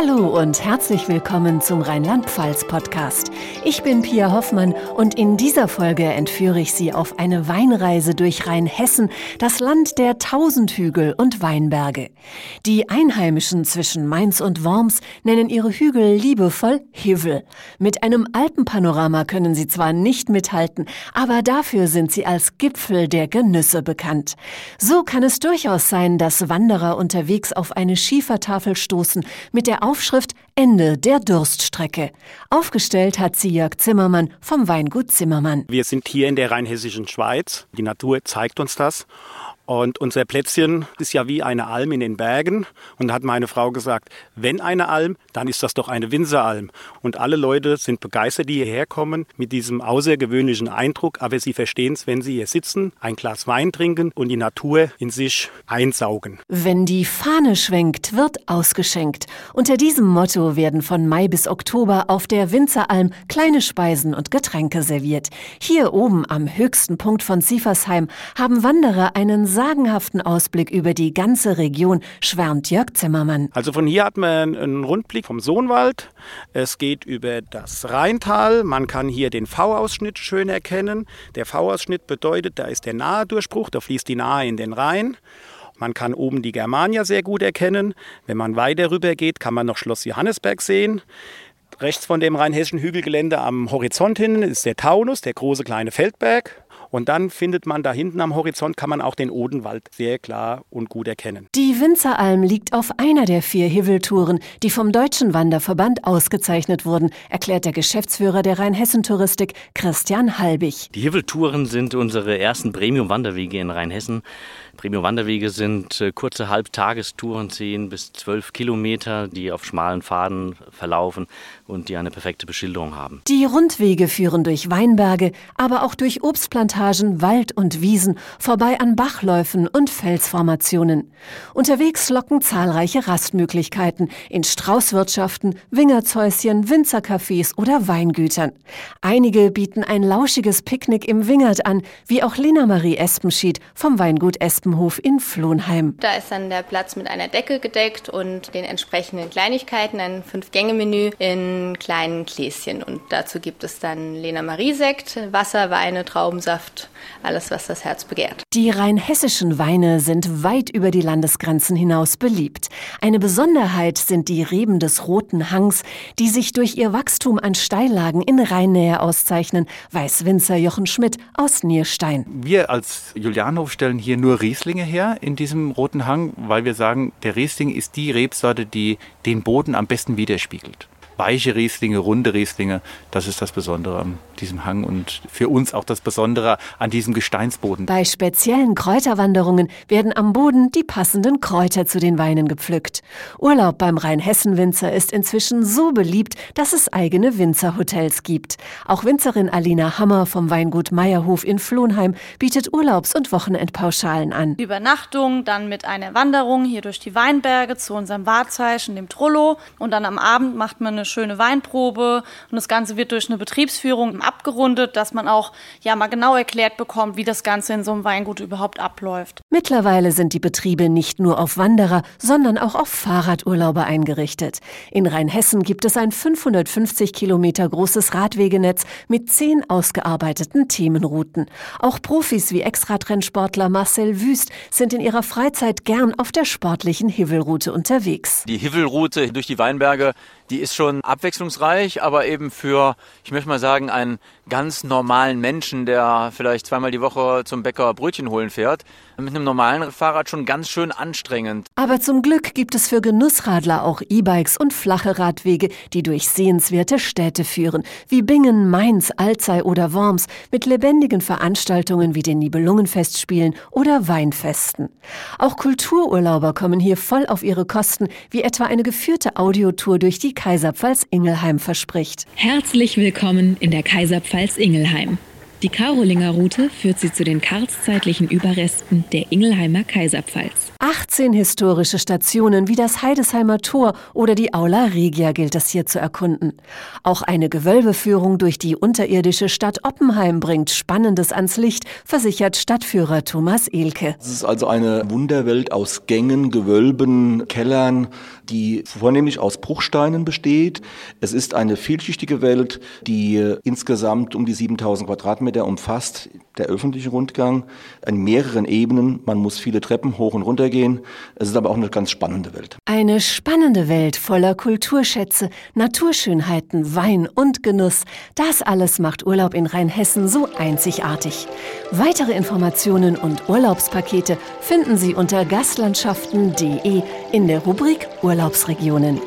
Hallo und herzlich willkommen zum Rheinland-Pfalz-Podcast. Ich bin Pia Hoffmann und in dieser Folge entführe ich Sie auf eine Weinreise durch Rheinhessen, das Land der Tausendhügel und Weinberge. Die Einheimischen zwischen Mainz und Worms nennen ihre Hügel liebevoll Hivel. Mit einem Alpenpanorama können sie zwar nicht mithalten, aber dafür sind sie als Gipfel der Genüsse bekannt. So kann es durchaus sein, dass Wanderer unterwegs auf eine Schiefertafel stoßen mit der Aufschrift Ende der Durststrecke. Aufgestellt hat sie Jörg Zimmermann vom Weingut Zimmermann. Wir sind hier in der rheinhessischen Schweiz. Die Natur zeigt uns das. Und unser Plätzchen ist ja wie eine Alm in den Bergen. Und da hat meine Frau gesagt, wenn eine Alm, dann ist das doch eine Winzeralm. Und alle Leute sind begeistert, die hierher kommen mit diesem außergewöhnlichen Eindruck. Aber sie verstehen es, wenn sie hier sitzen, ein Glas Wein trinken und die Natur in sich einsaugen. Wenn die Fahne schwenkt, wird ausgeschenkt. Unter diesem Motto werden von Mai bis Oktober auf der Winzeralm kleine Speisen und Getränke serviert. Hier oben am höchsten Punkt von Sieversheim haben Wanderer einen sagenhaften Ausblick über die ganze Region, schwärmt Jörg Zimmermann. Also von hier hat man einen Rundblick vom Sohnwald. Es geht über das Rheintal. Man kann hier den V-Ausschnitt schön erkennen. Der V-Ausschnitt bedeutet, da ist der nahe Durchbruch, da fließt die Nahe in den Rhein. Man kann oben die Germania sehr gut erkennen. Wenn man weiter rüber geht, kann man noch Schloss Johannesberg sehen. Rechts von dem rheinhessischen Hügelgelände am Horizont hin ist der Taunus, der große kleine Feldberg. Und dann findet man da hinten am Horizont, kann man auch den Odenwald sehr klar und gut erkennen. Die Winzeralm liegt auf einer der vier Hiveltouren, die vom Deutschen Wanderverband ausgezeichnet wurden, erklärt der Geschäftsführer der Rheinhessen-Touristik, Christian Halbig. Die Hiveltouren sind unsere ersten Premium-Wanderwege in Rheinhessen. Premium-Wanderwege sind äh, kurze Halbtagestouren, 10 bis 12 Kilometer, die auf schmalen Pfaden verlaufen und die eine perfekte Beschilderung haben. Die Rundwege führen durch Weinberge, aber auch durch Obstplantagen, Wald und Wiesen, vorbei an Bachläufen und Felsformationen. Unterwegs locken zahlreiche Rastmöglichkeiten in Straußwirtschaften, Wingertshäuschen, Winzercafés oder Weingütern. Einige bieten ein lauschiges Picknick im Wingert an, wie auch Lena Marie Espenschied vom Weingut Espenhof in Flohnheim. Da ist dann der Platz mit einer Decke gedeckt und den entsprechenden Kleinigkeiten, ein Fünf-Gänge-Menü in kleinen Gläschen. Und dazu gibt es dann Lena Marie Sekt, Wasser, Weine, Traubensaft, alles, was das Herz begehrt. Die rheinhessischen Weine sind weit über die Landesgrenzen hinaus beliebt. Eine Besonderheit sind die Reben des Roten Hangs, die sich durch ihr Wachstum an Steillagen in Rheinnähe auszeichnen, weiß Winzer Jochen Schmidt aus Nierstein. Wir als Julianhof stellen hier nur Rieslinge her in diesem Roten Hang, weil wir sagen, der Riesling ist die Rebsorte, die den Boden am besten widerspiegelt weiche Rieslinge, runde Rieslinge. Das ist das Besondere an diesem Hang und für uns auch das Besondere an diesem Gesteinsboden. Bei speziellen Kräuterwanderungen werden am Boden die passenden Kräuter zu den Weinen gepflückt. Urlaub beim Rheinhessen-Winzer ist inzwischen so beliebt, dass es eigene Winzerhotels gibt. Auch Winzerin Alina Hammer vom Weingut Meierhof in Flohnheim bietet Urlaubs- und Wochenendpauschalen an. Übernachtung, dann mit einer Wanderung hier durch die Weinberge zu unserem Wahrzeichen, dem Trollo. Und dann am Abend macht man eine schöne Weinprobe und das Ganze wird durch eine Betriebsführung abgerundet, dass man auch ja mal genau erklärt bekommt, wie das Ganze in so einem Weingut überhaupt abläuft. Mittlerweile sind die Betriebe nicht nur auf Wanderer, sondern auch auf Fahrradurlauber eingerichtet. In Rheinhessen gibt es ein 550 Kilometer großes Radwegenetz mit zehn ausgearbeiteten Themenrouten. Auch Profis wie Extratrennsportler Marcel Wüst sind in ihrer Freizeit gern auf der sportlichen Hivelroute unterwegs. Die Hivelroute durch die Weinberge, die ist schon abwechslungsreich, aber eben für, ich möchte mal sagen, einen ganz normalen Menschen, der vielleicht zweimal die Woche zum Bäcker Brötchen holen fährt, mit einem normalen Fahrrad schon ganz schön anstrengend. Aber zum Glück gibt es für Genussradler auch E-Bikes und flache Radwege, die durch sehenswerte Städte führen, wie Bingen, Mainz, Alzey oder Worms, mit lebendigen Veranstaltungen wie den Nibelungenfestspielen oder Weinfesten. Auch Kultururlauber kommen hier voll auf ihre Kosten, wie etwa eine geführte Audiotour durch die Kaiserpfalz Ingelheim verspricht. Herzlich willkommen in der Kaiserpfalz Ingelheim. Die Karolinger Route führt sie zu den karlszeitlichen Überresten der Ingelheimer Kaiserpfalz. 18 historische Stationen wie das Heidesheimer Tor oder die Aula Regia gilt es hier zu erkunden. Auch eine Gewölbeführung durch die unterirdische Stadt Oppenheim bringt Spannendes ans Licht, versichert Stadtführer Thomas Elke. Es ist also eine Wunderwelt aus Gängen, Gewölben, Kellern, die vornehmlich aus Bruchsteinen besteht. Es ist eine vielschichtige Welt, die insgesamt um die 7000 Quadratmeter umfasst. Der öffentliche Rundgang in mehreren Ebenen. Man muss viele Treppen hoch und runter gehen. Es ist aber auch eine ganz spannende Welt. Eine spannende Welt voller Kulturschätze, Naturschönheiten, Wein und Genuss. Das alles macht Urlaub in Rheinhessen so einzigartig. Weitere Informationen und Urlaubspakete finden Sie unter gastlandschaften.de in der Rubrik Urlaubsregionen.